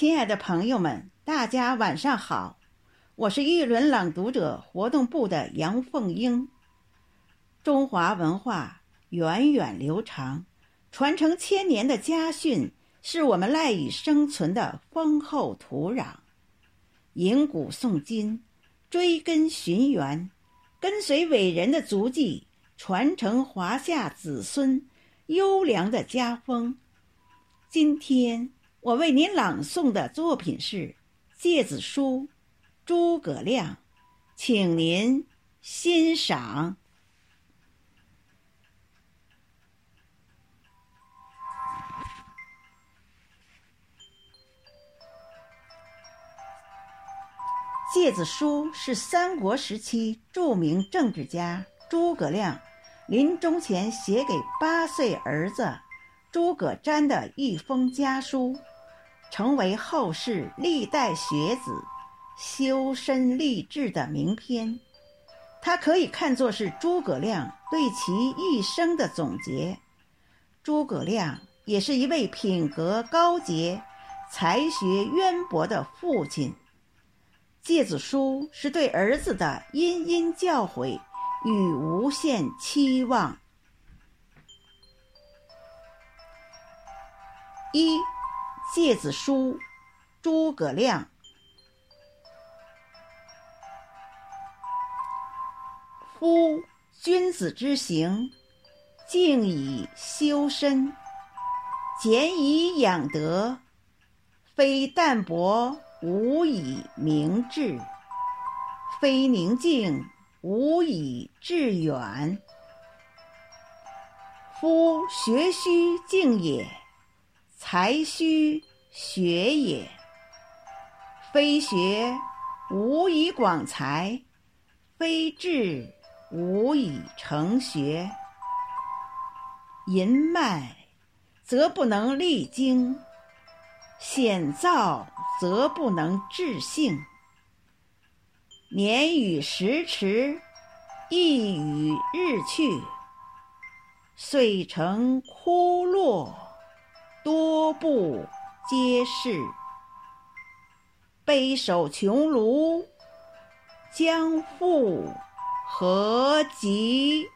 亲爱的朋友们，大家晚上好，我是玉轮朗读者活动部的杨凤英。中华文化源远流长，传承千年的家训是我们赖以生存的丰厚土壤。迎古诵今，追根寻源，跟随伟人的足迹，传承华夏子孙优良的家风。今天。我为您朗诵的作品是《诫子书》，诸葛亮，请您欣赏。《诫子书》是三国时期著名政治家诸葛亮临终前写给八岁儿子诸葛瞻的一封家书。成为后世历代学子修身立志的名篇，它可以看作是诸葛亮对其一生的总结。诸葛亮也是一位品格高洁、才学渊博的父亲。诫子书是对儿子的殷殷教诲与无限期望。一。诫子书，诸葛亮。夫君子之行，静以修身，俭以养德，非淡泊无以明志，非宁静无以致远。夫学须静也。才须学也，非学无以广才，非志无以成学。淫迈则不能励精，险躁则不能治性。年与时驰，意与日去，遂成枯落。皆是，悲守穷庐，将复何及？